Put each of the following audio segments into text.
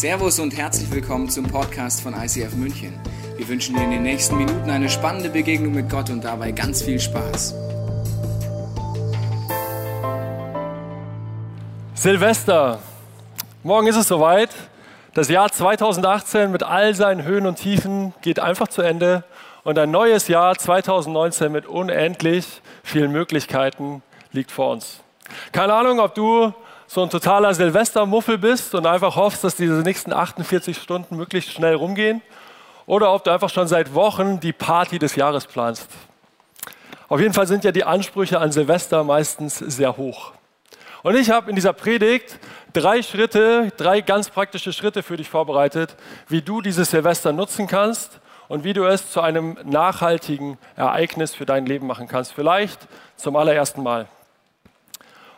Servus und herzlich willkommen zum Podcast von ICF München. Wir wünschen dir in den nächsten Minuten eine spannende Begegnung mit Gott und dabei ganz viel Spaß. Silvester. Morgen ist es soweit. Das Jahr 2018 mit all seinen Höhen und Tiefen geht einfach zu Ende und ein neues Jahr 2019 mit unendlich vielen Möglichkeiten liegt vor uns. Keine Ahnung, ob du so ein totaler Silvestermuffel bist und einfach hoffst, dass diese nächsten 48 Stunden möglichst schnell rumgehen oder ob du einfach schon seit Wochen die Party des Jahres planst. Auf jeden Fall sind ja die Ansprüche an Silvester meistens sehr hoch. Und ich habe in dieser Predigt drei Schritte, drei ganz praktische Schritte für dich vorbereitet, wie du dieses Silvester nutzen kannst und wie du es zu einem nachhaltigen Ereignis für dein Leben machen kannst. Vielleicht zum allerersten Mal.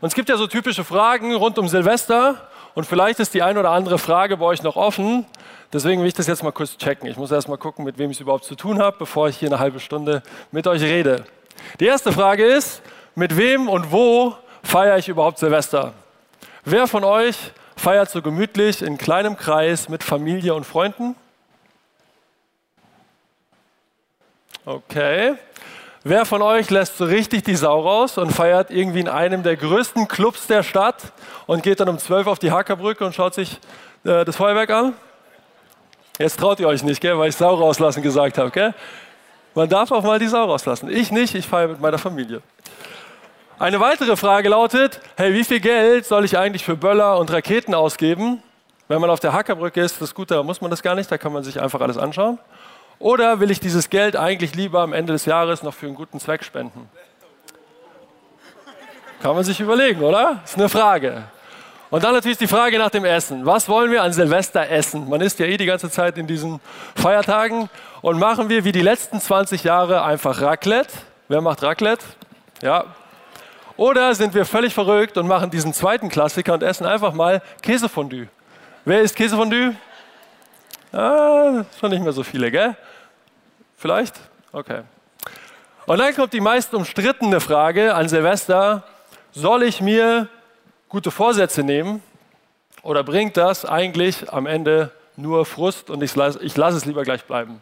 Und es gibt ja so typische Fragen rund um Silvester und vielleicht ist die ein oder andere Frage bei euch noch offen. Deswegen will ich das jetzt mal kurz checken. Ich muss erst mal gucken, mit wem ich es überhaupt zu tun habe, bevor ich hier eine halbe Stunde mit euch rede. Die erste Frage ist, mit wem und wo feiere ich überhaupt Silvester? Wer von euch feiert so gemütlich in kleinem Kreis mit Familie und Freunden? Okay. Wer von euch lässt so richtig die Sau raus und feiert irgendwie in einem der größten Clubs der Stadt und geht dann um 12 auf die Hackerbrücke und schaut sich äh, das Feuerwerk an? Jetzt traut ihr euch nicht, gell, weil ich Sau rauslassen gesagt habe. Man darf auch mal die Sau rauslassen. Ich nicht, ich feiere mit meiner Familie. Eine weitere Frage lautet, hey, wie viel Geld soll ich eigentlich für Böller und Raketen ausgeben? Wenn man auf der Hackerbrücke ist, das Gute, da muss man das gar nicht, da kann man sich einfach alles anschauen. Oder will ich dieses Geld eigentlich lieber am Ende des Jahres noch für einen guten Zweck spenden? Kann man sich überlegen, oder? Ist eine Frage. Und dann natürlich die Frage nach dem Essen. Was wollen wir an Silvester essen? Man isst ja eh die ganze Zeit in diesen Feiertagen. Und machen wir wie die letzten 20 Jahre einfach Raclette? Wer macht Raclette? Ja. Oder sind wir völlig verrückt und machen diesen zweiten Klassiker und essen einfach mal Käsefondue? Wer isst Käsefondue? Ah, schon nicht mehr so viele, gell? Vielleicht? Okay. Und dann kommt die meist umstrittene Frage an Silvester, soll ich mir gute Vorsätze nehmen oder bringt das eigentlich am Ende nur Frust und ich lasse lass es lieber gleich bleiben?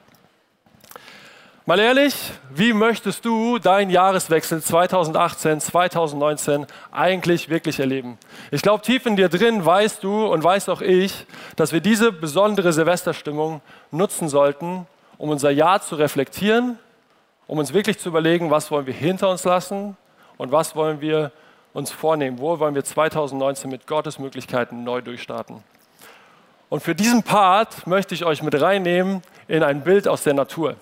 Mal ehrlich, wie möchtest du deinen Jahreswechsel 2018, 2019 eigentlich wirklich erleben? Ich glaube, tief in dir drin weißt du und weiß auch ich, dass wir diese besondere Silvesterstimmung nutzen sollten, um unser Jahr zu reflektieren, um uns wirklich zu überlegen, was wollen wir hinter uns lassen und was wollen wir uns vornehmen, wo wollen wir 2019 mit Gottes Möglichkeiten neu durchstarten. Und für diesen Part möchte ich euch mit reinnehmen in ein Bild aus der Natur.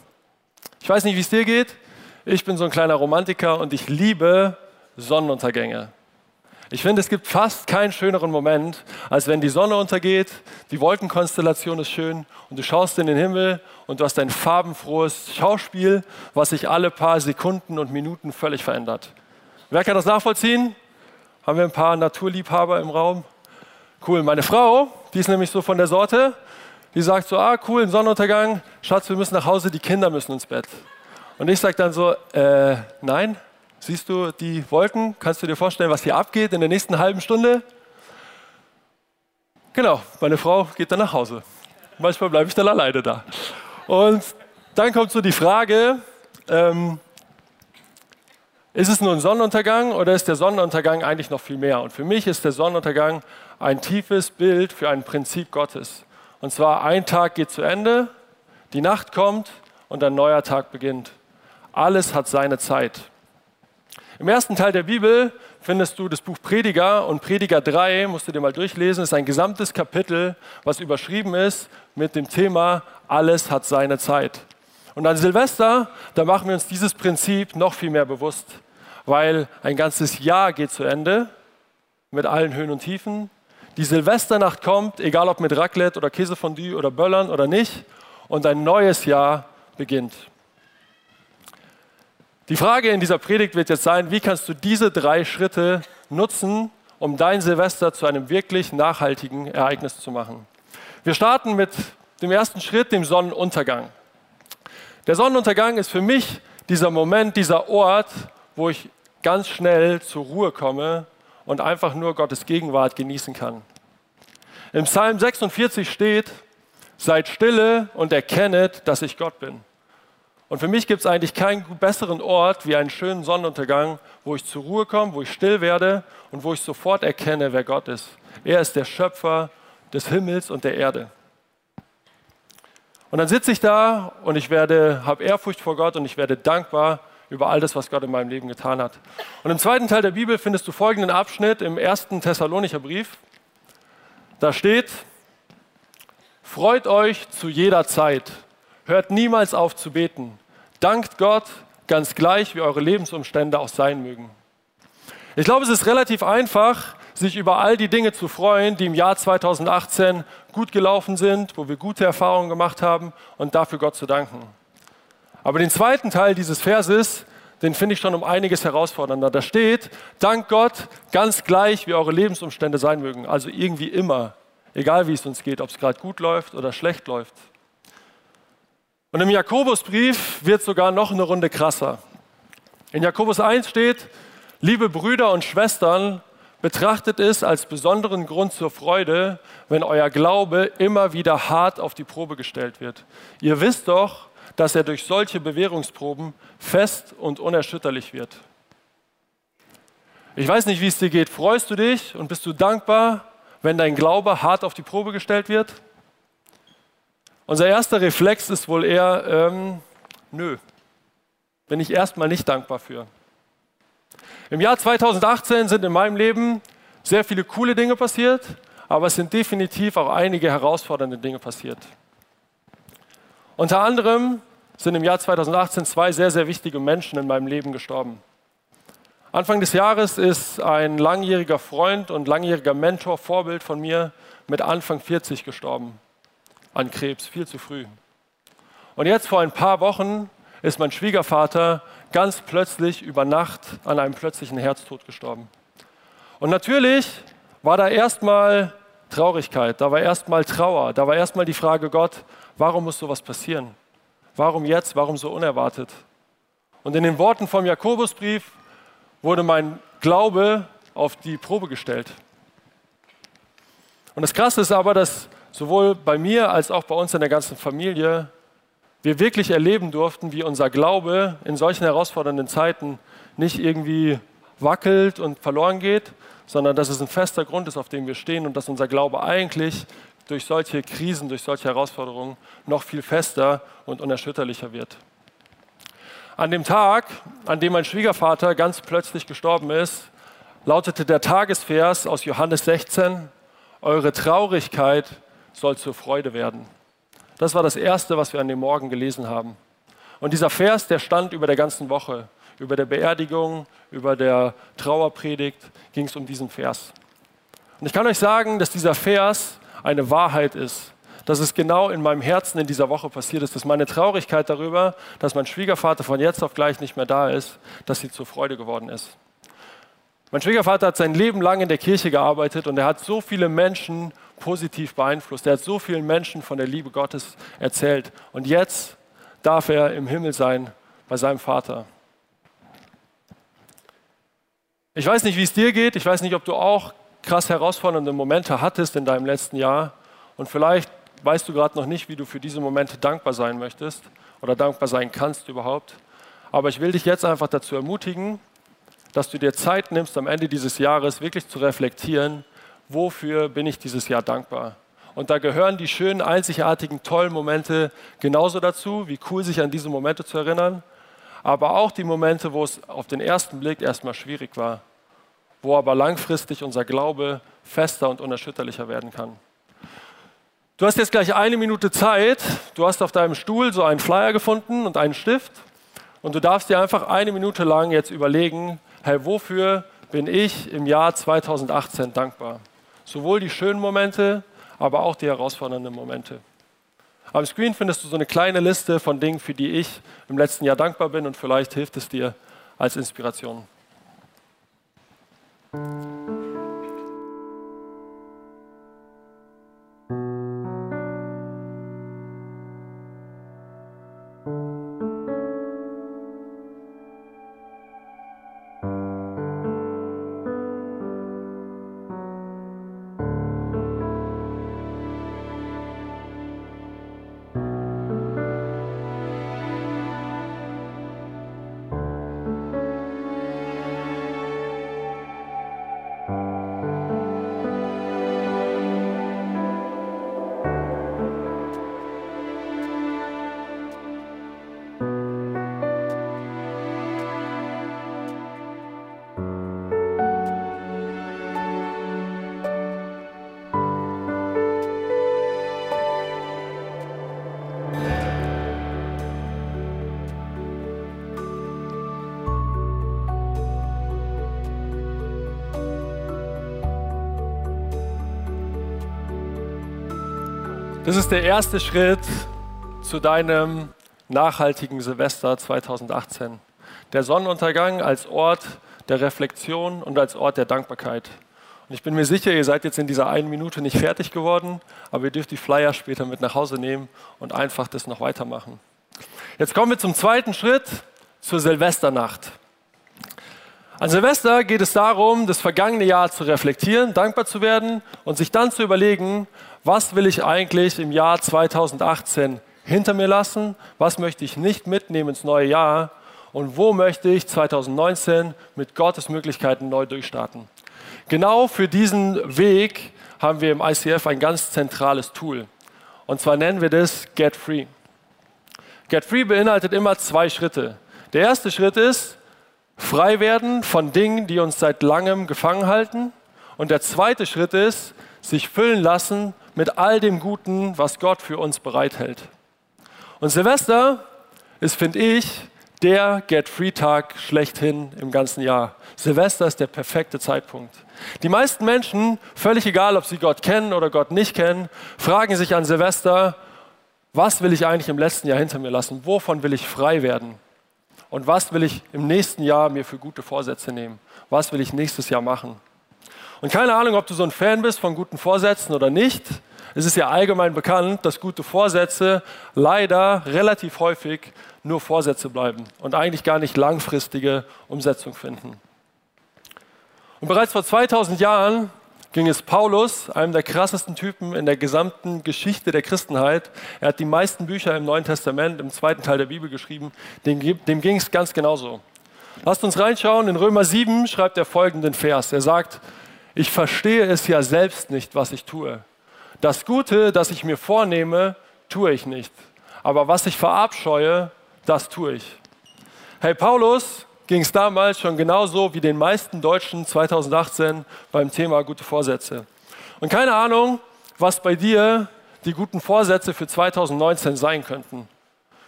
Ich weiß nicht, wie es dir geht. Ich bin so ein kleiner Romantiker und ich liebe Sonnenuntergänge. Ich finde, es gibt fast keinen schöneren Moment, als wenn die Sonne untergeht, die Wolkenkonstellation ist schön und du schaust in den Himmel und du hast ein farbenfrohes Schauspiel, was sich alle paar Sekunden und Minuten völlig verändert. Wer kann das nachvollziehen? Haben wir ein paar Naturliebhaber im Raum? Cool. Meine Frau, die ist nämlich so von der Sorte, die sagt so, ah cool, ein Sonnenuntergang, Schatz, wir müssen nach Hause, die Kinder müssen ins Bett. Und ich sage dann so, äh, nein, Siehst du die Wolken? Kannst du dir vorstellen, was hier abgeht in der nächsten halben Stunde? Genau, meine Frau geht dann nach Hause. Manchmal bleibe ich dann alleine da. Und dann kommt so die Frage, ähm, ist es nur ein Sonnenuntergang oder ist der Sonnenuntergang eigentlich noch viel mehr? Und für mich ist der Sonnenuntergang ein tiefes Bild für ein Prinzip Gottes. Und zwar ein Tag geht zu Ende, die Nacht kommt und ein neuer Tag beginnt. Alles hat seine Zeit. Im ersten Teil der Bibel findest du das Buch Prediger und Prediger 3, musst du dir mal durchlesen, ist ein gesamtes Kapitel, was überschrieben ist mit dem Thema Alles hat seine Zeit. Und an Silvester, da machen wir uns dieses Prinzip noch viel mehr bewusst, weil ein ganzes Jahr geht zu Ende mit allen Höhen und Tiefen. Die Silvesternacht kommt, egal ob mit Raclette oder Käsefondue oder Böllern oder nicht, und ein neues Jahr beginnt. Die Frage in dieser Predigt wird jetzt sein, wie kannst du diese drei Schritte nutzen, um dein Silvester zu einem wirklich nachhaltigen Ereignis zu machen. Wir starten mit dem ersten Schritt, dem Sonnenuntergang. Der Sonnenuntergang ist für mich dieser Moment, dieser Ort, wo ich ganz schnell zur Ruhe komme und einfach nur Gottes Gegenwart genießen kann. Im Psalm 46 steht, seid stille und erkennet, dass ich Gott bin. Und für mich gibt es eigentlich keinen besseren Ort wie einen schönen Sonnenuntergang, wo ich zur Ruhe komme, wo ich still werde und wo ich sofort erkenne, wer Gott ist. Er ist der Schöpfer des Himmels und der Erde. Und dann sitze ich da und ich werde, habe Ehrfurcht vor Gott und ich werde dankbar über all das, was Gott in meinem Leben getan hat. Und im zweiten Teil der Bibel findest du folgenden Abschnitt im ersten Thessalonicher Brief. Da steht, freut euch zu jeder Zeit, hört niemals auf zu beten, dankt Gott, ganz gleich wie eure Lebensumstände auch sein mögen. Ich glaube, es ist relativ einfach, sich über all die Dinge zu freuen, die im Jahr 2018 gut gelaufen sind, wo wir gute Erfahrungen gemacht haben und dafür Gott zu danken. Aber den zweiten Teil dieses Verses, den finde ich schon um einiges herausfordernder. Da steht, dank Gott, ganz gleich, wie eure Lebensumstände sein mögen. Also irgendwie immer, egal wie es uns geht, ob es gerade gut läuft oder schlecht läuft. Und im Jakobusbrief wird sogar noch eine Runde krasser. In Jakobus 1 steht, liebe Brüder und Schwestern, betrachtet es als besonderen Grund zur Freude, wenn euer Glaube immer wieder hart auf die Probe gestellt wird. Ihr wisst doch, dass er durch solche Bewährungsproben fest und unerschütterlich wird. Ich weiß nicht, wie es dir geht. Freust du dich und bist du dankbar, wenn dein Glaube hart auf die Probe gestellt wird? Unser erster Reflex ist wohl eher, ähm, nö, bin ich erstmal nicht dankbar für. Im Jahr 2018 sind in meinem Leben sehr viele coole Dinge passiert, aber es sind definitiv auch einige herausfordernde Dinge passiert. Unter anderem sind im Jahr 2018 zwei sehr, sehr wichtige Menschen in meinem Leben gestorben. Anfang des Jahres ist ein langjähriger Freund und langjähriger Mentor, Vorbild von mir mit Anfang 40 gestorben. An Krebs, viel zu früh. Und jetzt vor ein paar Wochen ist mein Schwiegervater ganz plötzlich über Nacht an einem plötzlichen Herztod gestorben. Und natürlich war da erstmal Traurigkeit, da war erstmal Trauer, da war erstmal die Frage, Gott, warum muss sowas passieren? Warum jetzt? Warum so unerwartet? Und in den Worten vom Jakobusbrief wurde mein Glaube auf die Probe gestellt. Und das Krasse ist aber, dass sowohl bei mir als auch bei uns in der ganzen Familie wir wirklich erleben durften, wie unser Glaube in solchen herausfordernden Zeiten nicht irgendwie wackelt und verloren geht, sondern dass es ein fester Grund ist, auf dem wir stehen und dass unser Glaube eigentlich durch solche Krisen, durch solche Herausforderungen noch viel fester und unerschütterlicher wird. An dem Tag, an dem mein Schwiegervater ganz plötzlich gestorben ist, lautete der Tagesvers aus Johannes 16, Eure Traurigkeit soll zur Freude werden. Das war das Erste, was wir an dem Morgen gelesen haben. Und dieser Vers, der stand über der ganzen Woche. Über der Beerdigung, über der Trauerpredigt ging es um diesen Vers. Und ich kann euch sagen, dass dieser Vers eine Wahrheit ist, dass es genau in meinem Herzen in dieser Woche passiert ist, dass meine Traurigkeit darüber, dass mein Schwiegervater von jetzt auf gleich nicht mehr da ist, dass sie zur Freude geworden ist. Mein Schwiegervater hat sein Leben lang in der Kirche gearbeitet und er hat so viele Menschen positiv beeinflusst. Er hat so vielen Menschen von der Liebe Gottes erzählt. Und jetzt darf er im Himmel sein bei seinem Vater. Ich weiß nicht, wie es dir geht. Ich weiß nicht, ob du auch krass herausfordernde Momente hattest in deinem letzten Jahr und vielleicht weißt du gerade noch nicht, wie du für diese Momente dankbar sein möchtest oder dankbar sein kannst überhaupt. Aber ich will dich jetzt einfach dazu ermutigen, dass du dir Zeit nimmst, am Ende dieses Jahres wirklich zu reflektieren, wofür bin ich dieses Jahr dankbar. Und da gehören die schönen, einzigartigen, tollen Momente genauso dazu, wie cool sich an diese Momente zu erinnern, aber auch die Momente, wo es auf den ersten Blick erstmal schwierig war wo aber langfristig unser Glaube fester und unerschütterlicher werden kann. Du hast jetzt gleich eine Minute Zeit. Du hast auf deinem Stuhl so einen Flyer gefunden und einen Stift. Und du darfst dir einfach eine Minute lang jetzt überlegen, hey, wofür bin ich im Jahr 2018 dankbar? Sowohl die schönen Momente, aber auch die herausfordernden Momente. Am Screen findest du so eine kleine Liste von Dingen, für die ich im letzten Jahr dankbar bin und vielleicht hilft es dir als Inspiration. Das ist der erste Schritt zu deinem nachhaltigen Silvester 2018. Der Sonnenuntergang als Ort der Reflexion und als Ort der Dankbarkeit. Und ich bin mir sicher, ihr seid jetzt in dieser einen Minute nicht fertig geworden, aber ihr dürft die Flyer später mit nach Hause nehmen und einfach das noch weitermachen. Jetzt kommen wir zum zweiten Schritt, zur Silvesternacht. An Silvester geht es darum, das vergangene Jahr zu reflektieren, dankbar zu werden und sich dann zu überlegen, was will ich eigentlich im Jahr 2018 hinter mir lassen, was möchte ich nicht mitnehmen ins neue Jahr und wo möchte ich 2019 mit Gottes Möglichkeiten neu durchstarten. Genau für diesen Weg haben wir im ICF ein ganz zentrales Tool. Und zwar nennen wir das Get Free. Get Free beinhaltet immer zwei Schritte. Der erste Schritt ist, frei werden von Dingen, die uns seit langem gefangen halten. Und der zweite Schritt ist, sich füllen lassen mit all dem Guten, was Gott für uns bereithält. Und Silvester ist, finde ich, der Get-Free-Tag schlechthin im ganzen Jahr. Silvester ist der perfekte Zeitpunkt. Die meisten Menschen, völlig egal, ob sie Gott kennen oder Gott nicht kennen, fragen sich an Silvester, was will ich eigentlich im letzten Jahr hinter mir lassen? Wovon will ich frei werden? Und was will ich im nächsten Jahr mir für gute Vorsätze nehmen? Was will ich nächstes Jahr machen? Und keine Ahnung, ob du so ein Fan bist von guten Vorsätzen oder nicht. Es ist ja allgemein bekannt, dass gute Vorsätze leider relativ häufig nur Vorsätze bleiben und eigentlich gar nicht langfristige Umsetzung finden. Und bereits vor 2000 Jahren ging es Paulus, einem der krassesten Typen in der gesamten Geschichte der Christenheit. Er hat die meisten Bücher im Neuen Testament, im zweiten Teil der Bibel geschrieben. Dem, dem ging es ganz genauso. Lasst uns reinschauen. In Römer 7 schreibt er folgenden Vers. Er sagt, ich verstehe es ja selbst nicht, was ich tue. Das Gute, das ich mir vornehme, tue ich nicht. Aber was ich verabscheue, das tue ich. Hey, Paulus ging es damals schon genauso wie den meisten Deutschen 2018 beim Thema gute Vorsätze. Und keine Ahnung, was bei dir die guten Vorsätze für 2019 sein könnten.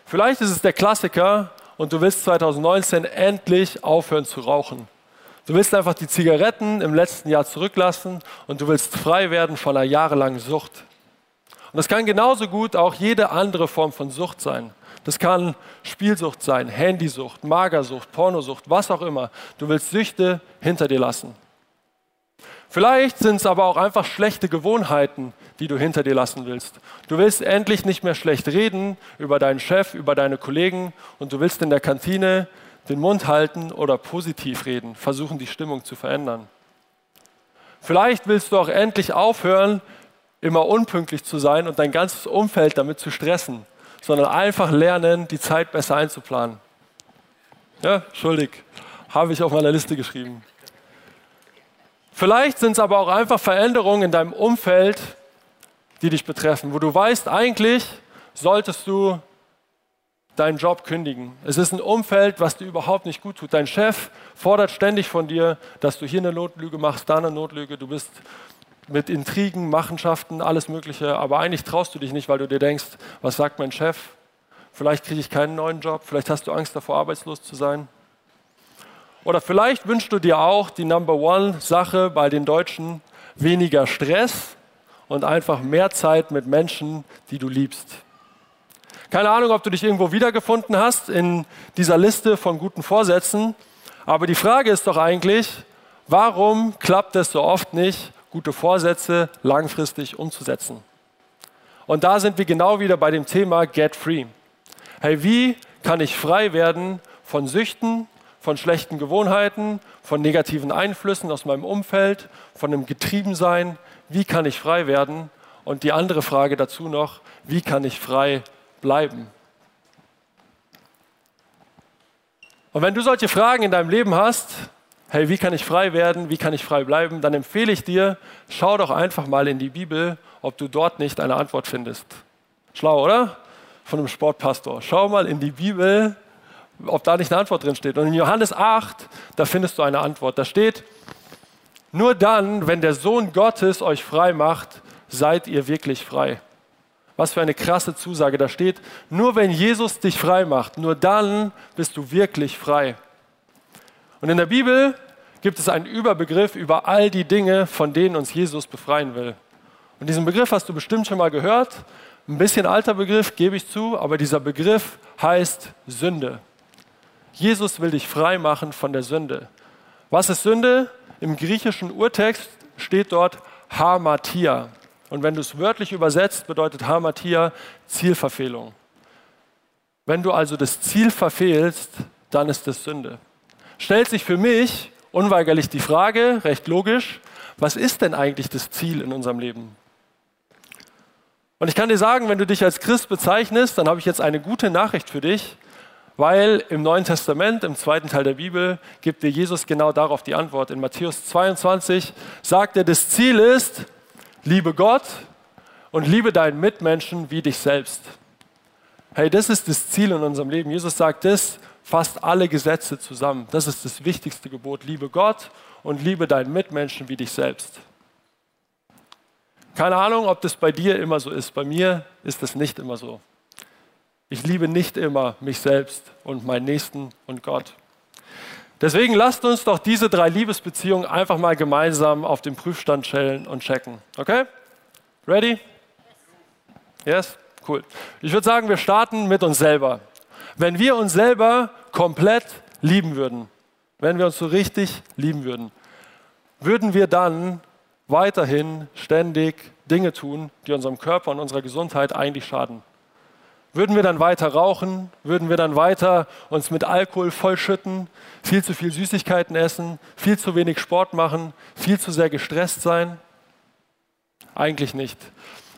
Vielleicht ist es der Klassiker und du willst 2019 endlich aufhören zu rauchen. Du willst einfach die Zigaretten im letzten Jahr zurücklassen und du willst frei werden von einer jahrelangen Sucht. Und das kann genauso gut auch jede andere Form von Sucht sein. Das kann Spielsucht sein, Handysucht, Magersucht, Pornosucht, was auch immer. Du willst Süchte hinter dir lassen. Vielleicht sind es aber auch einfach schlechte Gewohnheiten, die du hinter dir lassen willst. Du willst endlich nicht mehr schlecht reden über deinen Chef, über deine Kollegen und du willst in der Kantine den Mund halten oder positiv reden, versuchen die Stimmung zu verändern. Vielleicht willst du auch endlich aufhören, immer unpünktlich zu sein und dein ganzes Umfeld damit zu stressen sondern einfach lernen, die Zeit besser einzuplanen. Ja, schuldig, habe ich auf meiner Liste geschrieben. Vielleicht sind es aber auch einfach Veränderungen in deinem Umfeld, die dich betreffen, wo du weißt, eigentlich solltest du deinen Job kündigen. Es ist ein Umfeld, was dir überhaupt nicht gut tut. Dein Chef fordert ständig von dir, dass du hier eine Notlüge machst, da eine Notlüge. Du bist mit Intrigen, Machenschaften, alles Mögliche. Aber eigentlich traust du dich nicht, weil du dir denkst, was sagt mein Chef? Vielleicht kriege ich keinen neuen Job, vielleicht hast du Angst davor, arbeitslos zu sein. Oder vielleicht wünschst du dir auch die Number One-Sache bei den Deutschen, weniger Stress und einfach mehr Zeit mit Menschen, die du liebst. Keine Ahnung, ob du dich irgendwo wiedergefunden hast in dieser Liste von guten Vorsätzen, aber die Frage ist doch eigentlich, warum klappt es so oft nicht gute Vorsätze langfristig umzusetzen. Und da sind wir genau wieder bei dem Thema Get Free. Hey, wie kann ich frei werden von Süchten, von schlechten Gewohnheiten, von negativen Einflüssen aus meinem Umfeld, von einem Getriebensein? Wie kann ich frei werden? Und die andere Frage dazu noch, wie kann ich frei bleiben? Und wenn du solche Fragen in deinem Leben hast, hey, wie kann ich frei werden, wie kann ich frei bleiben, dann empfehle ich dir, schau doch einfach mal in die Bibel, ob du dort nicht eine Antwort findest. Schlau, oder? Von einem Sportpastor. Schau mal in die Bibel, ob da nicht eine Antwort drin steht. Und in Johannes 8, da findest du eine Antwort. Da steht, nur dann, wenn der Sohn Gottes euch frei macht, seid ihr wirklich frei. Was für eine krasse Zusage da steht. Nur wenn Jesus dich frei macht, nur dann bist du wirklich frei. Und in der Bibel gibt es einen Überbegriff über all die Dinge, von denen uns Jesus befreien will. Und diesen Begriff hast du bestimmt schon mal gehört. Ein bisschen alter Begriff, gebe ich zu, aber dieser Begriff heißt Sünde. Jesus will dich frei machen von der Sünde. Was ist Sünde? Im griechischen Urtext steht dort Hamatia. Und wenn du es wörtlich übersetzt, bedeutet Hamatia Zielverfehlung. Wenn du also das Ziel verfehlst, dann ist es Sünde. Stellt sich für mich unweigerlich die Frage, recht logisch, was ist denn eigentlich das Ziel in unserem Leben? Und ich kann dir sagen, wenn du dich als Christ bezeichnest, dann habe ich jetzt eine gute Nachricht für dich, weil im Neuen Testament, im zweiten Teil der Bibel, gibt dir Jesus genau darauf die Antwort. In Matthäus 22 sagt er, das Ziel ist, liebe Gott und liebe deinen Mitmenschen wie dich selbst. Hey, das ist das Ziel in unserem Leben. Jesus sagt das, fasst alle Gesetze zusammen. Das ist das wichtigste Gebot. Liebe Gott und liebe deinen Mitmenschen wie dich selbst. Keine Ahnung, ob das bei dir immer so ist. Bei mir ist das nicht immer so. Ich liebe nicht immer mich selbst und meinen Nächsten und Gott. Deswegen lasst uns doch diese drei Liebesbeziehungen einfach mal gemeinsam auf den Prüfstand stellen und checken. Okay? Ready? Yes? Cool. Ich würde sagen, wir starten mit uns selber. Wenn wir uns selber komplett lieben würden, wenn wir uns so richtig lieben würden, würden wir dann weiterhin ständig Dinge tun, die unserem Körper und unserer Gesundheit eigentlich schaden. Würden wir dann weiter rauchen? Würden wir dann weiter uns mit Alkohol vollschütten? Viel zu viel Süßigkeiten essen? Viel zu wenig Sport machen? Viel zu sehr gestresst sein? Eigentlich nicht.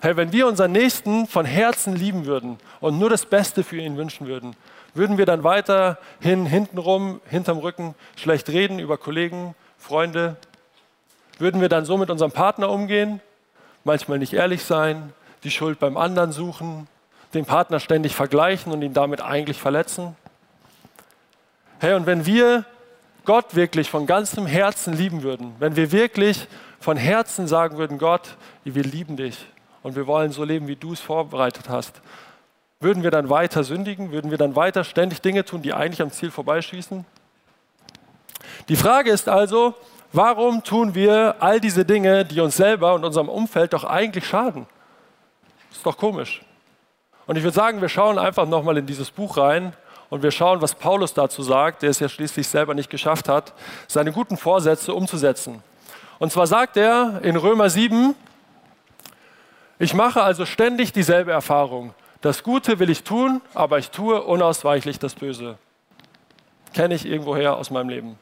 Hey, wenn wir unseren Nächsten von Herzen lieben würden und nur das Beste für ihn wünschen würden, würden wir dann weiterhin hintenrum, hinterm Rücken schlecht reden über Kollegen, Freunde? Würden wir dann so mit unserem Partner umgehen? Manchmal nicht ehrlich sein, die Schuld beim anderen suchen, den Partner ständig vergleichen und ihn damit eigentlich verletzen? Hey, und wenn wir Gott wirklich von ganzem Herzen lieben würden, wenn wir wirklich von Herzen sagen würden, Gott, wir lieben dich, und wir wollen so leben, wie du es vorbereitet hast. Würden wir dann weiter sündigen? Würden wir dann weiter ständig Dinge tun, die eigentlich am Ziel vorbeischießen? Die Frage ist also, warum tun wir all diese Dinge, die uns selber und unserem Umfeld doch eigentlich schaden? Ist doch komisch. Und ich würde sagen, wir schauen einfach nochmal in dieses Buch rein und wir schauen, was Paulus dazu sagt, der es ja schließlich selber nicht geschafft hat, seine guten Vorsätze umzusetzen. Und zwar sagt er in Römer 7, ich mache also ständig dieselbe Erfahrung. Das Gute will ich tun, aber ich tue unausweichlich das Böse. Kenne ich irgendwoher aus meinem Leben.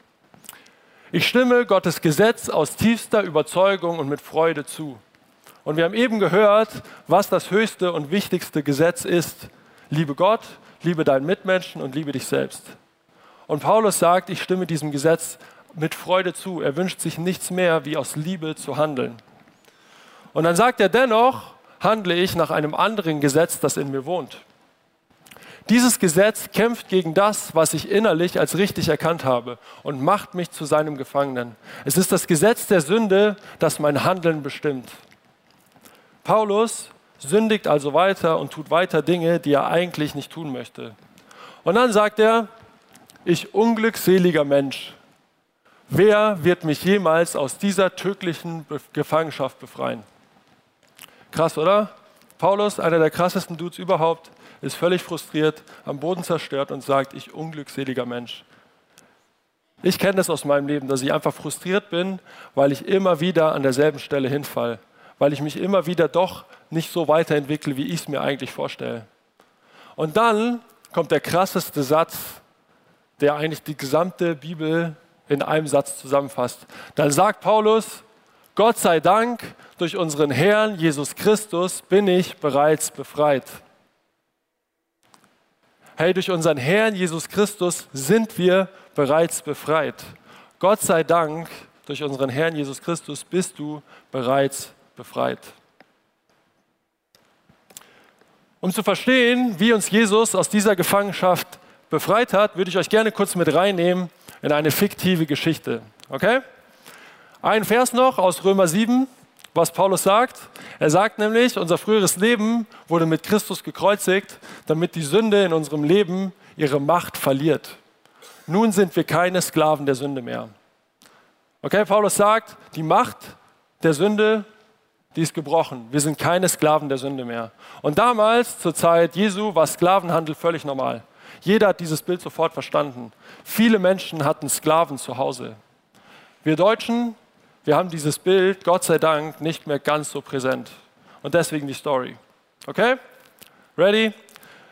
Ich stimme Gottes Gesetz aus tiefster Überzeugung und mit Freude zu. Und wir haben eben gehört, was das höchste und wichtigste Gesetz ist. Liebe Gott, liebe deinen Mitmenschen und liebe dich selbst. Und Paulus sagt, ich stimme diesem Gesetz mit Freude zu. Er wünscht sich nichts mehr, wie aus Liebe zu handeln. Und dann sagt er dennoch, handle ich nach einem anderen Gesetz, das in mir wohnt. Dieses Gesetz kämpft gegen das, was ich innerlich als richtig erkannt habe und macht mich zu seinem Gefangenen. Es ist das Gesetz der Sünde, das mein Handeln bestimmt. Paulus sündigt also weiter und tut weiter Dinge, die er eigentlich nicht tun möchte. Und dann sagt er, ich unglückseliger Mensch, wer wird mich jemals aus dieser tödlichen Gefangenschaft befreien? Krass, oder? Paulus, einer der krassesten Dudes überhaupt, ist völlig frustriert, am Boden zerstört und sagt, ich unglückseliger Mensch. Ich kenne das aus meinem Leben, dass ich einfach frustriert bin, weil ich immer wieder an derselben Stelle hinfall, weil ich mich immer wieder doch nicht so weiterentwickle, wie ich es mir eigentlich vorstelle. Und dann kommt der krasseste Satz, der eigentlich die gesamte Bibel in einem Satz zusammenfasst. Dann sagt Paulus, Gott sei Dank, durch unseren Herrn Jesus Christus bin ich bereits befreit. Hey, durch unseren Herrn Jesus Christus sind wir bereits befreit. Gott sei Dank, durch unseren Herrn Jesus Christus bist du bereits befreit. Um zu verstehen, wie uns Jesus aus dieser Gefangenschaft befreit hat, würde ich euch gerne kurz mit reinnehmen in eine fiktive Geschichte. Okay? Ein Vers noch aus Römer 7, was Paulus sagt. Er sagt nämlich, unser früheres Leben wurde mit Christus gekreuzigt, damit die Sünde in unserem Leben ihre Macht verliert. Nun sind wir keine Sklaven der Sünde mehr. Okay, Paulus sagt, die Macht der Sünde die ist gebrochen. Wir sind keine Sklaven der Sünde mehr. Und damals, zur Zeit Jesu, war Sklavenhandel völlig normal. Jeder hat dieses Bild sofort verstanden. Viele Menschen hatten Sklaven zu Hause. Wir Deutschen, wir haben dieses Bild, Gott sei Dank, nicht mehr ganz so präsent. Und deswegen die Story. Okay? Ready?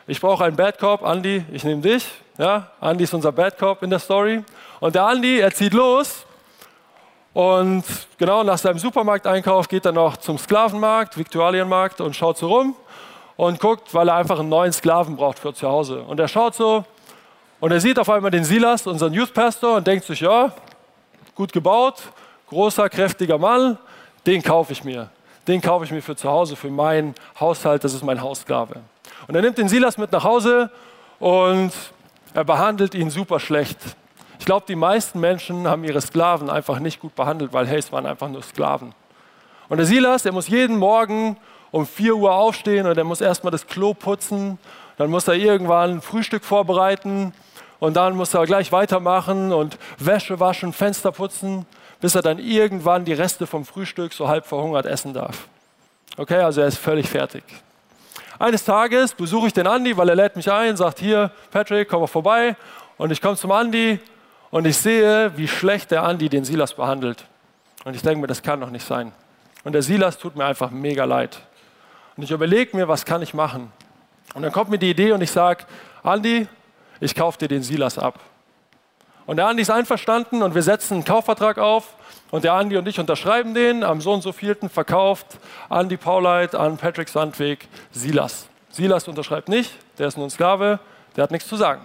Ich brauche einen Bad Cop. Andy, ich nehme dich. Ja? Andy ist unser Bad Cop in der Story. Und der Andy, er zieht los und genau nach seinem Supermarkteinkauf geht er noch zum Sklavenmarkt, Viktualienmarkt und schaut so rum und guckt, weil er einfach einen neuen Sklaven braucht für zu Hause. Und er schaut so und er sieht auf einmal den Silas, unseren Youth Pastor, und denkt sich, ja, gut gebaut, großer, kräftiger Mann, den kaufe ich mir. Den kaufe ich mir für zu Hause, für meinen Haushalt, das ist mein Haussklave. Und er nimmt den Silas mit nach Hause und er behandelt ihn super schlecht. Ich glaube, die meisten Menschen haben ihre Sklaven einfach nicht gut behandelt, weil, hey, es waren einfach nur Sklaven. Und der Silas, der muss jeden Morgen um 4 Uhr aufstehen und er muss erstmal das Klo putzen, dann muss er irgendwann ein Frühstück vorbereiten und dann muss er gleich weitermachen und Wäsche waschen, Fenster putzen, bis er dann irgendwann die Reste vom Frühstück so halb verhungert essen darf. Okay, also er ist völlig fertig. Eines Tages besuche ich den Andi, weil er lädt mich ein, sagt hier, Patrick, komm mal vorbei. Und ich komme zum Andi und ich sehe, wie schlecht der Andi den Silas behandelt. Und ich denke mir, das kann doch nicht sein. Und der Silas tut mir einfach mega leid. Und ich überlege mir, was kann ich machen? Und dann kommt mir die Idee und ich sage, Andi, ich kaufe dir den Silas ab. Und der Andi ist einverstanden und wir setzen einen Kaufvertrag auf und der Andi und ich unterschreiben den. Am so und so vierten verkauft Andi Pauleit an Patrick Sandweg Silas. Silas unterschreibt nicht, der ist nur ein Sklave, der hat nichts zu sagen.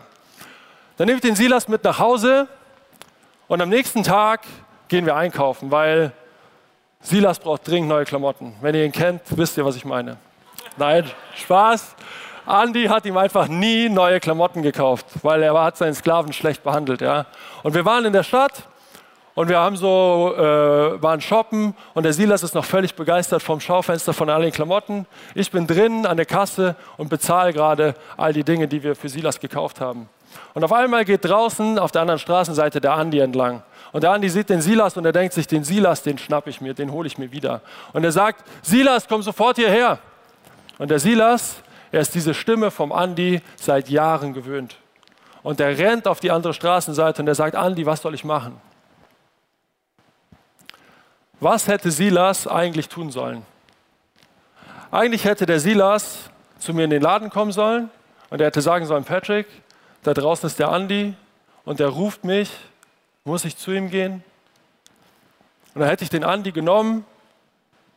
Dann nehme ich den Silas mit nach Hause und am nächsten Tag gehen wir einkaufen, weil Silas braucht dringend neue Klamotten. Wenn ihr ihn kennt, wisst ihr, was ich meine. Nein, Spaß. Andy hat ihm einfach nie neue Klamotten gekauft, weil er hat seinen Sklaven schlecht behandelt. Ja. Und wir waren in der Stadt und wir haben so, äh, waren shoppen und der Silas ist noch völlig begeistert vom Schaufenster von all den Klamotten. Ich bin drinnen an der Kasse und bezahle gerade all die Dinge, die wir für Silas gekauft haben. Und auf einmal geht draußen auf der anderen Straßenseite der Andi entlang. Und der Andi sieht den Silas und er denkt sich, den Silas, den schnapp ich mir, den hole ich mir wieder. Und er sagt, Silas, komm sofort hierher. Und der Silas, er ist diese Stimme vom Andi seit Jahren gewöhnt. Und er rennt auf die andere Straßenseite und er sagt, Andi, was soll ich machen? Was hätte Silas eigentlich tun sollen? Eigentlich hätte der Silas zu mir in den Laden kommen sollen und er hätte sagen sollen, Patrick, da draußen ist der Andi und der ruft mich, muss ich zu ihm gehen? Und dann hätte ich den Andi genommen,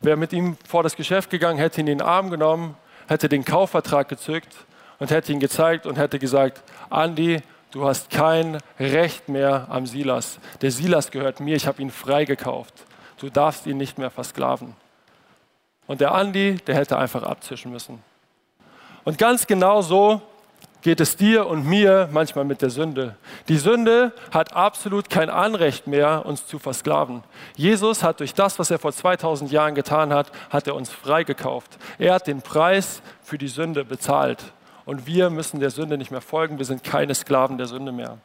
wäre mit ihm vor das Geschäft gegangen, hätte ihn in den Arm genommen, hätte den Kaufvertrag gezückt und hätte ihn gezeigt und hätte gesagt, Andi, du hast kein Recht mehr am Silas. Der Silas gehört mir, ich habe ihn freigekauft. Du darfst ihn nicht mehr versklaven. Und der Andi, der hätte einfach abzischen müssen. Und ganz genau so geht es dir und mir manchmal mit der Sünde. Die Sünde hat absolut kein Anrecht mehr, uns zu versklaven. Jesus hat durch das, was er vor 2000 Jahren getan hat, hat er uns freigekauft. Er hat den Preis für die Sünde bezahlt. Und wir müssen der Sünde nicht mehr folgen. Wir sind keine Sklaven der Sünde mehr.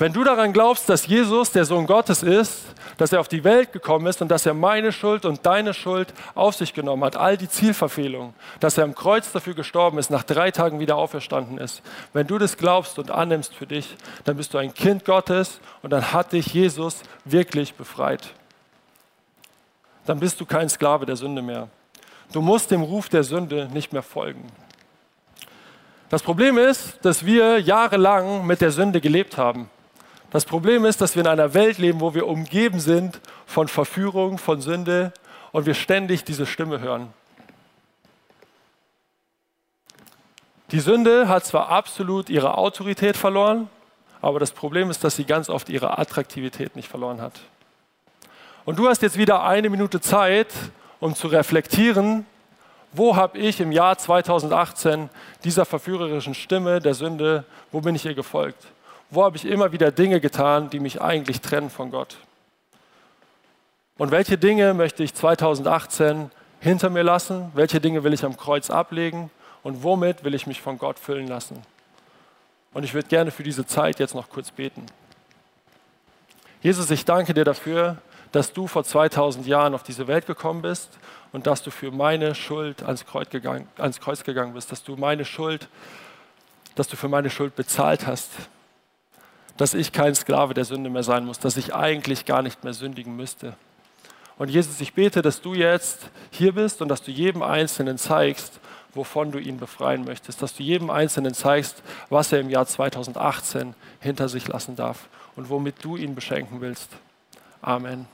Wenn du daran glaubst, dass Jesus der Sohn Gottes ist, dass er auf die Welt gekommen ist und dass er meine Schuld und deine Schuld auf sich genommen hat, all die Zielverfehlungen, dass er am Kreuz dafür gestorben ist, nach drei Tagen wieder auferstanden ist, wenn du das glaubst und annimmst für dich, dann bist du ein Kind Gottes und dann hat dich Jesus wirklich befreit. Dann bist du kein Sklave der Sünde mehr. Du musst dem Ruf der Sünde nicht mehr folgen. Das Problem ist, dass wir jahrelang mit der Sünde gelebt haben. Das Problem ist, dass wir in einer Welt leben, wo wir umgeben sind von Verführung, von Sünde und wir ständig diese Stimme hören. Die Sünde hat zwar absolut ihre Autorität verloren, aber das Problem ist, dass sie ganz oft ihre Attraktivität nicht verloren hat. Und du hast jetzt wieder eine Minute Zeit, um zu reflektieren, wo habe ich im Jahr 2018 dieser verführerischen Stimme der Sünde, wo bin ich ihr gefolgt? Wo habe ich immer wieder Dinge getan, die mich eigentlich trennen von Gott? Und welche Dinge möchte ich 2018 hinter mir lassen? Welche Dinge will ich am Kreuz ablegen? Und womit will ich mich von Gott füllen lassen? Und ich würde gerne für diese Zeit jetzt noch kurz beten. Jesus, ich danke dir dafür, dass du vor 2000 Jahren auf diese Welt gekommen bist und dass du für meine Schuld ans Kreuz gegangen, ans Kreuz gegangen bist, dass du meine Schuld, dass du für meine Schuld bezahlt hast, dass ich kein Sklave der Sünde mehr sein muss, dass ich eigentlich gar nicht mehr sündigen müsste. Und Jesus, ich bete, dass du jetzt hier bist und dass du jedem Einzelnen zeigst, wovon du ihn befreien möchtest, dass du jedem Einzelnen zeigst, was er im Jahr 2018 hinter sich lassen darf und womit du ihn beschenken willst. Amen.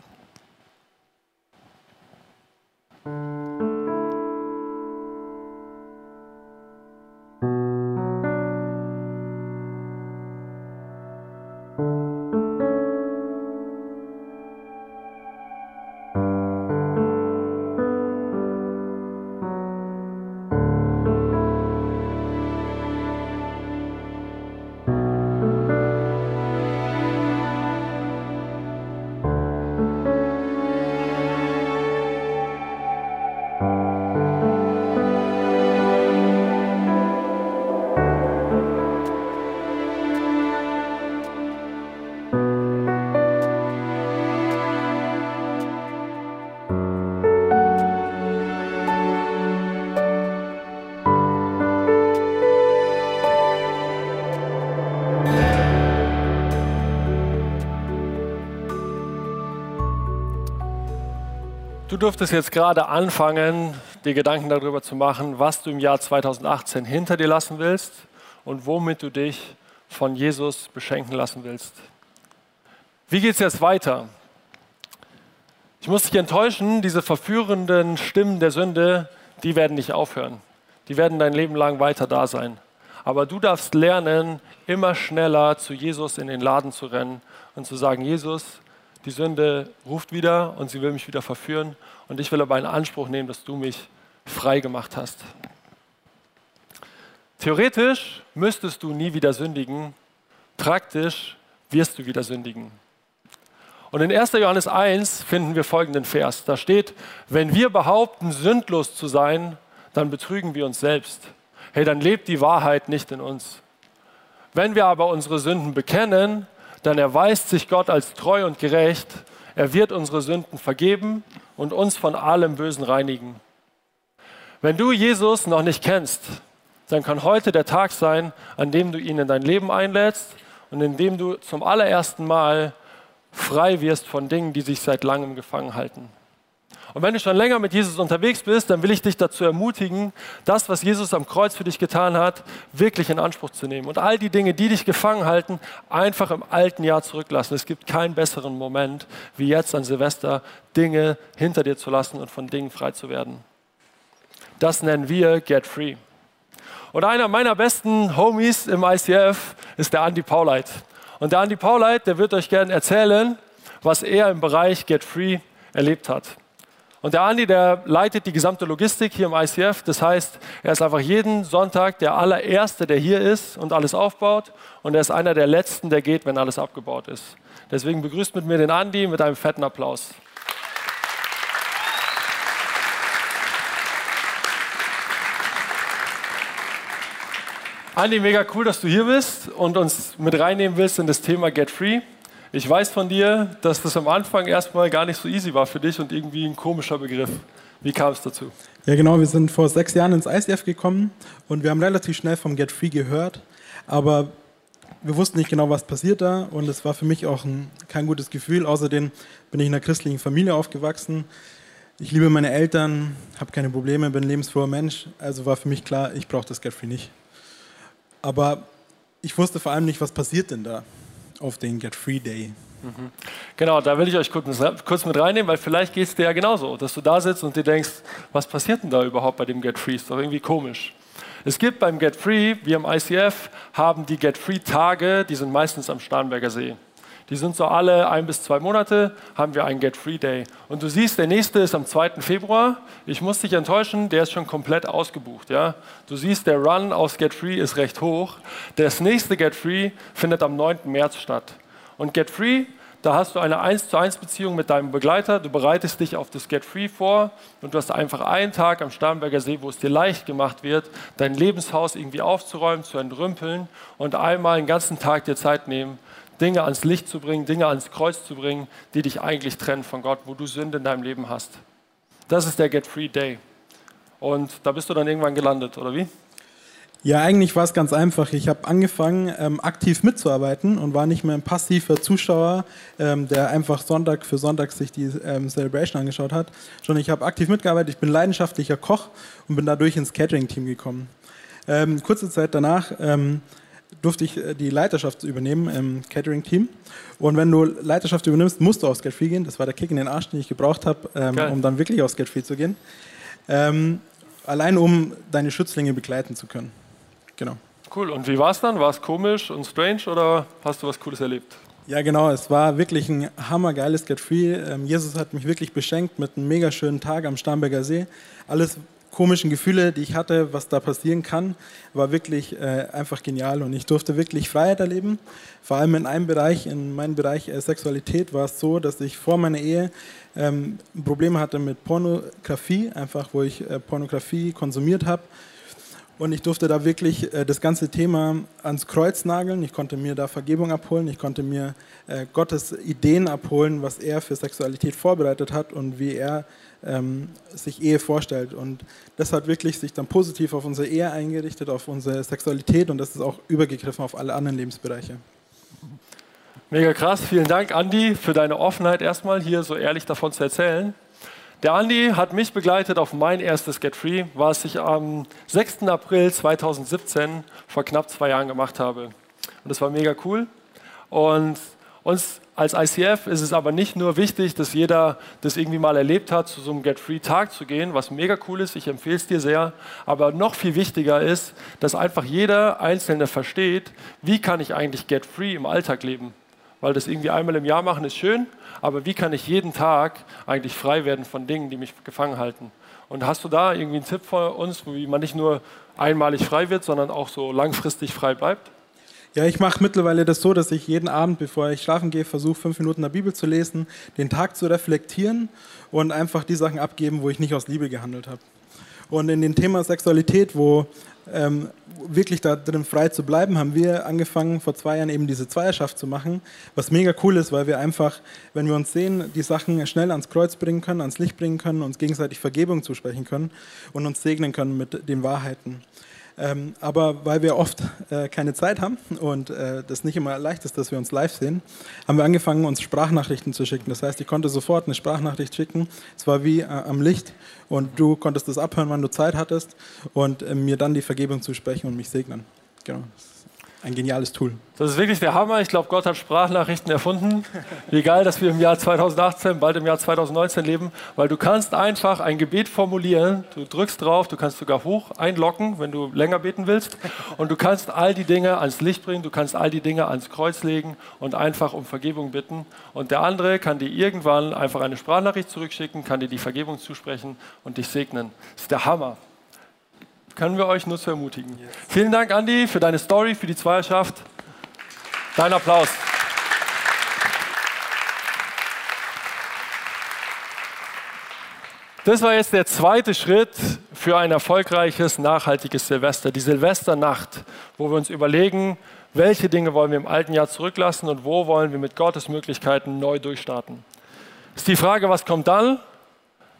Du durftest jetzt gerade anfangen, dir Gedanken darüber zu machen, was du im Jahr 2018 hinter dir lassen willst und womit du dich von Jesus beschenken lassen willst. Wie geht es jetzt weiter? Ich muss dich enttäuschen, diese verführenden Stimmen der Sünde, die werden nicht aufhören. Die werden dein Leben lang weiter da sein. Aber du darfst lernen, immer schneller zu Jesus in den Laden zu rennen und zu sagen, Jesus, die Sünde ruft wieder und sie will mich wieder verführen. Und ich will aber in Anspruch nehmen, dass du mich frei gemacht hast. Theoretisch müsstest du nie wieder sündigen. Praktisch wirst du wieder sündigen. Und in 1. Johannes 1 finden wir folgenden Vers. Da steht, wenn wir behaupten, sündlos zu sein, dann betrügen wir uns selbst. Hey, dann lebt die Wahrheit nicht in uns. Wenn wir aber unsere Sünden bekennen, dann erweist sich Gott als treu und gerecht. Er wird unsere Sünden vergeben und uns von allem Bösen reinigen. Wenn du Jesus noch nicht kennst, dann kann heute der Tag sein, an dem du ihn in dein Leben einlädst und in dem du zum allerersten Mal frei wirst von Dingen, die sich seit langem gefangen halten. Und wenn du schon länger mit Jesus unterwegs bist, dann will ich dich dazu ermutigen, das, was Jesus am Kreuz für dich getan hat, wirklich in Anspruch zu nehmen. Und all die Dinge, die dich gefangen halten, einfach im alten Jahr zurücklassen. Es gibt keinen besseren Moment, wie jetzt an Silvester, Dinge hinter dir zu lassen und von Dingen frei zu werden. Das nennen wir Get Free. Und einer meiner besten Homies im ICF ist der Andy Pauleit. Und der Andy Pauleit, der wird euch gerne erzählen, was er im Bereich Get Free erlebt hat. Und der Andi, der leitet die gesamte Logistik hier im ICF. Das heißt, er ist einfach jeden Sonntag der allererste, der hier ist und alles aufbaut. Und er ist einer der letzten, der geht, wenn alles abgebaut ist. Deswegen begrüßt mit mir den Andi mit einem fetten Applaus. Andi, mega cool, dass du hier bist und uns mit reinnehmen willst in das Thema Get Free. Ich weiß von dir, dass das am Anfang erstmal gar nicht so easy war für dich und irgendwie ein komischer Begriff. Wie kam es dazu? Ja, genau. Wir sind vor sechs Jahren ins ICF gekommen und wir haben relativ schnell vom Get Free gehört, aber wir wussten nicht genau, was passiert da und es war für mich auch ein, kein gutes Gefühl. Außerdem bin ich in einer christlichen Familie aufgewachsen. Ich liebe meine Eltern, habe keine Probleme, bin ein lebensfroher Mensch. Also war für mich klar, ich brauche das Get Free nicht. Aber ich wusste vor allem nicht, was passiert denn da auf den Get Free Day. Mhm. Genau, da will ich euch kurz, kurz mit reinnehmen, weil vielleicht geht es dir ja genauso, dass du da sitzt und dir denkst, was passiert denn da überhaupt bei dem Get Free? Ist doch irgendwie komisch. Es gibt beim Get Free, wir im ICF haben die Get Free Tage, die sind meistens am Starnberger See. Die sind so alle ein bis zwei Monate, haben wir einen Get Free Day. Und du siehst, der nächste ist am 2. Februar. Ich muss dich enttäuschen, der ist schon komplett ausgebucht. Ja? Du siehst, der Run aus Get Free ist recht hoch. Das nächste Get Free findet am 9. März statt. Und Get Free, da hast du eine 1 zu 1 Beziehung mit deinem Begleiter. Du bereitest dich auf das Get Free vor und du hast einfach einen Tag am Starnberger See, wo es dir leicht gemacht wird, dein Lebenshaus irgendwie aufzuräumen, zu entrümpeln und einmal einen ganzen Tag dir Zeit nehmen, Dinge ans Licht zu bringen, Dinge ans Kreuz zu bringen, die dich eigentlich trennen von Gott, wo du Sünde in deinem Leben hast. Das ist der Get Free Day. Und da bist du dann irgendwann gelandet, oder wie? Ja, eigentlich war es ganz einfach. Ich habe angefangen, ähm, aktiv mitzuarbeiten und war nicht mehr ein passiver Zuschauer, ähm, der einfach Sonntag für Sonntag sich die ähm, Celebration angeschaut hat, sondern ich habe aktiv mitgearbeitet. Ich bin leidenschaftlicher Koch und bin dadurch ins Catering-Team gekommen. Ähm, kurze Zeit danach ähm, durfte ich äh, die Leiterschaft übernehmen im Catering-Team. Und wenn du Leiterschaft übernimmst, musst du aufs Get Free gehen. Das war der Kick in den Arsch, den ich gebraucht habe, ähm, um dann wirklich aufs Get Free zu gehen. allein um deine Schützlinge begleiten zu können. Genau. Cool. Und wie war es dann? War es komisch und strange oder hast du was Cooles erlebt? Ja, genau. Es war wirklich ein hammergeiles Get Free. Ähm, Jesus hat mich wirklich beschenkt mit einem mega schönen Tag am Starnberger See. Alles komischen Gefühle, die ich hatte, was da passieren kann, war wirklich äh, einfach genial und ich durfte wirklich Freiheit erleben. Vor allem in einem Bereich, in meinem Bereich äh, Sexualität, war es so, dass ich vor meiner Ehe ähm, Probleme hatte mit Pornografie, einfach wo ich äh, Pornografie konsumiert habe und ich durfte da wirklich äh, das ganze Thema ans Kreuz nageln. Ich konnte mir da Vergebung abholen. Ich konnte mir äh, Gottes Ideen abholen, was er für Sexualität vorbereitet hat und wie er ähm, sich Ehe vorstellt. Und das hat wirklich sich dann positiv auf unsere Ehe eingerichtet, auf unsere Sexualität und das ist auch übergegriffen auf alle anderen Lebensbereiche. Mega krass. Vielen Dank, Andi, für deine Offenheit erstmal hier so ehrlich davon zu erzählen. Der Andi hat mich begleitet auf mein erstes Get Free, was ich am 6. April 2017 vor knapp zwei Jahren gemacht habe. Und das war mega cool. Und uns als ICF ist es aber nicht nur wichtig, dass jeder das irgendwie mal erlebt hat, zu so einem Get Free Tag zu gehen, was mega cool ist, ich empfehle es dir sehr. Aber noch viel wichtiger ist, dass einfach jeder Einzelne versteht, wie kann ich eigentlich Get Free im Alltag leben. Weil das irgendwie einmal im Jahr machen ist schön, aber wie kann ich jeden Tag eigentlich frei werden von Dingen, die mich gefangen halten? Und hast du da irgendwie einen Tipp für uns, wie man nicht nur einmalig frei wird, sondern auch so langfristig frei bleibt? Ja, ich mache mittlerweile das so, dass ich jeden Abend, bevor ich schlafen gehe, versuche, fünf Minuten der Bibel zu lesen, den Tag zu reflektieren und einfach die Sachen abgeben, wo ich nicht aus Liebe gehandelt habe. Und in dem Thema Sexualität, wo ähm, wirklich da drin frei zu bleiben, haben wir angefangen, vor zwei Jahren eben diese Zweierschaft zu machen, was mega cool ist, weil wir einfach, wenn wir uns sehen, die Sachen schnell ans Kreuz bringen können, ans Licht bringen können, uns gegenseitig Vergebung zusprechen können und uns segnen können mit den Wahrheiten. Ähm, aber weil wir oft äh, keine Zeit haben und äh, das nicht immer leicht ist, dass wir uns live sehen, haben wir angefangen, uns Sprachnachrichten zu schicken. Das heißt, ich konnte sofort eine Sprachnachricht schicken. Es war wie äh, am Licht und du konntest das abhören, wann du Zeit hattest und äh, mir dann die Vergebung zusprechen und mich segnen. Genau ein geniales Tool. Das ist wirklich der Hammer. Ich glaube, Gott hat Sprachnachrichten erfunden. Geil, dass wir im Jahr 2018, bald im Jahr 2019 leben, weil du kannst einfach ein Gebet formulieren. Du drückst drauf, du kannst sogar hoch einlocken, wenn du länger beten willst. Und du kannst all die Dinge ans Licht bringen, du kannst all die Dinge ans Kreuz legen und einfach um Vergebung bitten. Und der andere kann dir irgendwann einfach eine Sprachnachricht zurückschicken, kann dir die Vergebung zusprechen und dich segnen. Das ist der Hammer können wir euch nur zu ermutigen. Yes. Vielen Dank, Andi, für deine Story, für die Zweierschaft. Dein Applaus. Das war jetzt der zweite Schritt für ein erfolgreiches, nachhaltiges Silvester, die Silvesternacht, wo wir uns überlegen, welche Dinge wollen wir im alten Jahr zurücklassen und wo wollen wir mit Gottes Möglichkeiten neu durchstarten. Ist die Frage, was kommt dann?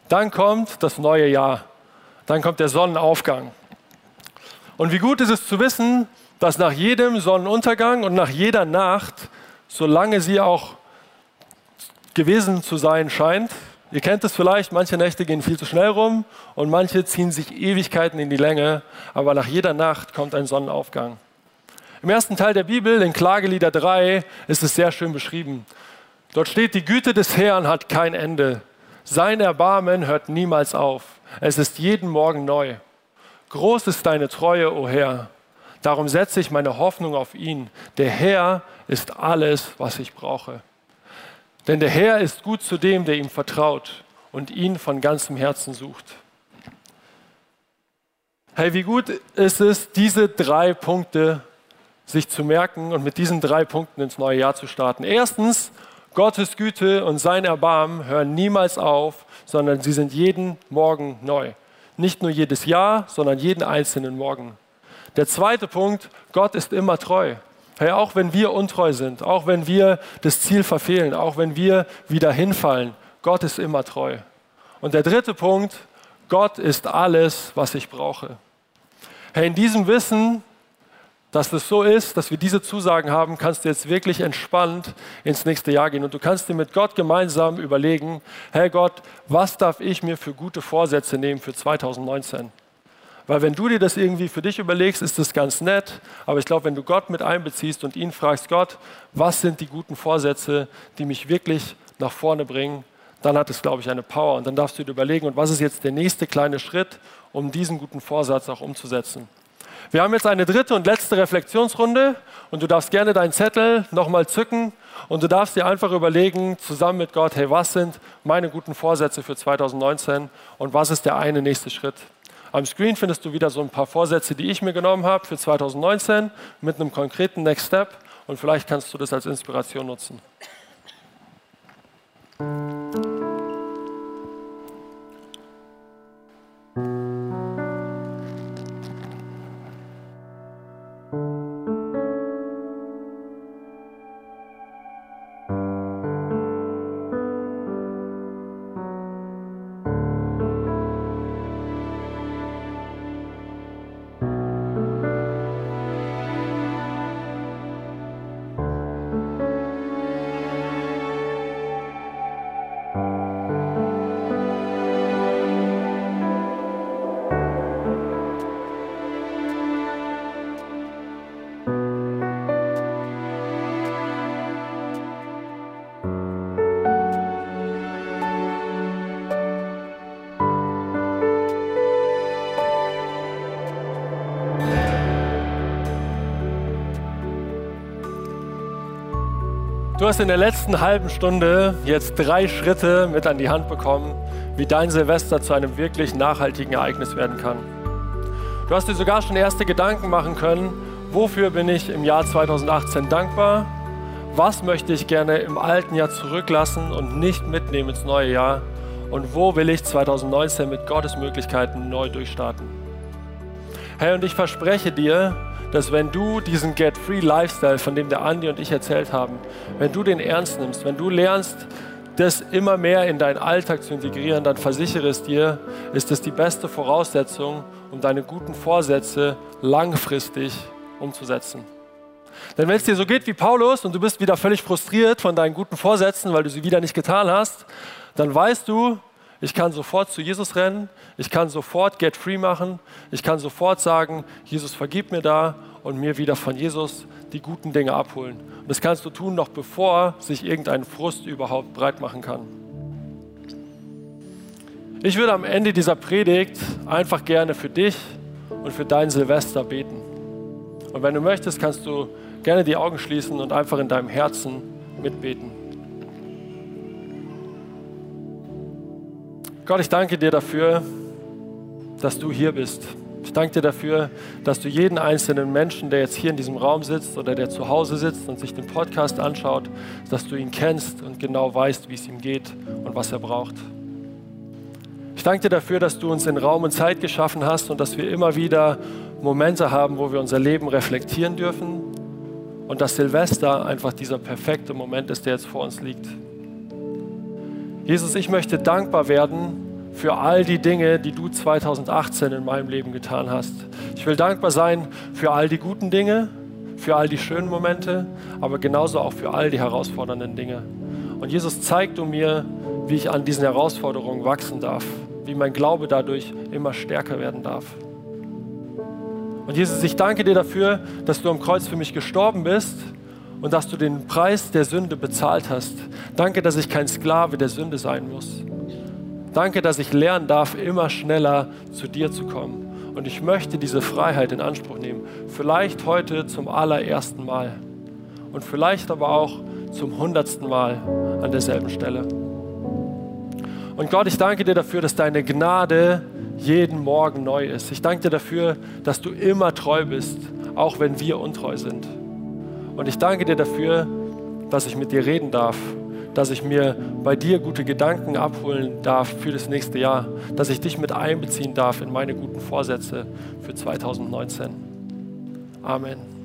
Dann kommt das neue Jahr. Dann kommt der Sonnenaufgang. Und wie gut ist es zu wissen, dass nach jedem Sonnenuntergang und nach jeder Nacht, solange sie auch gewesen zu sein scheint, ihr kennt es vielleicht, manche Nächte gehen viel zu schnell rum und manche ziehen sich Ewigkeiten in die Länge, aber nach jeder Nacht kommt ein Sonnenaufgang. Im ersten Teil der Bibel, in Klagelieder 3, ist es sehr schön beschrieben. Dort steht, die Güte des Herrn hat kein Ende. Sein Erbarmen hört niemals auf. Es ist jeden Morgen neu. Groß ist deine Treue, o oh Herr. Darum setze ich meine Hoffnung auf ihn. Der Herr ist alles, was ich brauche. Denn der Herr ist gut zu dem, der ihm vertraut und ihn von ganzem Herzen sucht. Hey, wie gut ist es, diese drei Punkte sich zu merken und mit diesen drei Punkten ins neue Jahr zu starten. Erstens, Gottes Güte und sein Erbarmen hören niemals auf, sondern sie sind jeden Morgen neu. Nicht nur jedes Jahr, sondern jeden einzelnen Morgen. Der zweite Punkt, Gott ist immer treu. Hey, auch wenn wir untreu sind, auch wenn wir das Ziel verfehlen, auch wenn wir wieder hinfallen, Gott ist immer treu. Und der dritte Punkt, Gott ist alles, was ich brauche. Hey, in diesem Wissen, dass das so ist, dass wir diese Zusagen haben, kannst du jetzt wirklich entspannt ins nächste Jahr gehen. Und du kannst dir mit Gott gemeinsam überlegen, hey Gott, was darf ich mir für gute Vorsätze nehmen für 2019? Weil wenn du dir das irgendwie für dich überlegst, ist das ganz nett. Aber ich glaube, wenn du Gott mit einbeziehst und ihn fragst, Gott, was sind die guten Vorsätze, die mich wirklich nach vorne bringen, dann hat es, glaube ich, eine Power. Und dann darfst du dir überlegen, und was ist jetzt der nächste kleine Schritt, um diesen guten Vorsatz auch umzusetzen. Wir haben jetzt eine dritte und letzte Reflexionsrunde und du darfst gerne deinen Zettel nochmal zücken und du darfst dir einfach überlegen, zusammen mit Gott, hey, was sind meine guten Vorsätze für 2019 und was ist der eine nächste Schritt? Am Screen findest du wieder so ein paar Vorsätze, die ich mir genommen habe für 2019 mit einem konkreten Next Step und vielleicht kannst du das als Inspiration nutzen. Du hast in der letzten halben Stunde jetzt drei Schritte mit an die Hand bekommen, wie dein Silvester zu einem wirklich nachhaltigen Ereignis werden kann. Du hast dir sogar schon erste Gedanken machen können, wofür bin ich im Jahr 2018 dankbar, was möchte ich gerne im alten Jahr zurücklassen und nicht mitnehmen ins neue Jahr und wo will ich 2019 mit Gottes Möglichkeiten neu durchstarten. Hey, und ich verspreche dir, dass wenn du diesen Get-Free Lifestyle, von dem der Andi und ich erzählt haben, wenn du den ernst nimmst, wenn du lernst, das immer mehr in deinen Alltag zu integrieren, dann versichere es dir, ist es die beste Voraussetzung, um deine guten Vorsätze langfristig umzusetzen. Denn wenn es dir so geht wie Paulus und du bist wieder völlig frustriert von deinen guten Vorsätzen, weil du sie wieder nicht getan hast, dann weißt du, ich kann sofort zu Jesus rennen, ich kann sofort Get Free machen, ich kann sofort sagen, Jesus vergib mir da und mir wieder von Jesus die guten Dinge abholen. Und das kannst du tun, noch bevor sich irgendein Frust überhaupt breit machen kann. Ich würde am Ende dieser Predigt einfach gerne für dich und für dein Silvester beten. Und wenn du möchtest, kannst du gerne die Augen schließen und einfach in deinem Herzen mitbeten. Gott, ich danke dir dafür, dass du hier bist. Ich danke dir dafür, dass du jeden einzelnen Menschen, der jetzt hier in diesem Raum sitzt oder der zu Hause sitzt und sich den Podcast anschaut, dass du ihn kennst und genau weißt, wie es ihm geht und was er braucht. Ich danke dir dafür, dass du uns in Raum und Zeit geschaffen hast und dass wir immer wieder Momente haben, wo wir unser Leben reflektieren dürfen und dass Silvester einfach dieser perfekte Moment ist, der jetzt vor uns liegt. Jesus, ich möchte dankbar werden für all die Dinge, die du 2018 in meinem Leben getan hast. Ich will dankbar sein für all die guten Dinge, für all die schönen Momente, aber genauso auch für all die herausfordernden Dinge. Und Jesus, zeig du mir, wie ich an diesen Herausforderungen wachsen darf, wie mein Glaube dadurch immer stärker werden darf. Und Jesus, ich danke dir dafür, dass du am Kreuz für mich gestorben bist und dass du den Preis der Sünde bezahlt hast. Danke, dass ich kein Sklave der Sünde sein muss. Danke, dass ich lernen darf, immer schneller zu dir zu kommen. Und ich möchte diese Freiheit in Anspruch nehmen. Vielleicht heute zum allerersten Mal. Und vielleicht aber auch zum hundertsten Mal an derselben Stelle. Und Gott, ich danke dir dafür, dass deine Gnade jeden Morgen neu ist. Ich danke dir dafür, dass du immer treu bist, auch wenn wir untreu sind. Und ich danke dir dafür, dass ich mit dir reden darf, dass ich mir bei dir gute Gedanken abholen darf für das nächste Jahr, dass ich dich mit einbeziehen darf in meine guten Vorsätze für 2019. Amen.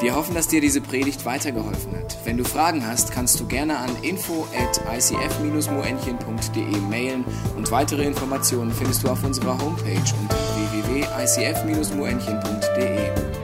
Wir hoffen, dass dir diese Predigt weitergeholfen hat. Wenn du Fragen hast, kannst du gerne an info at icf-moenchen.de mailen und weitere Informationen findest du auf unserer Homepage unter www.icf-moenchen.de.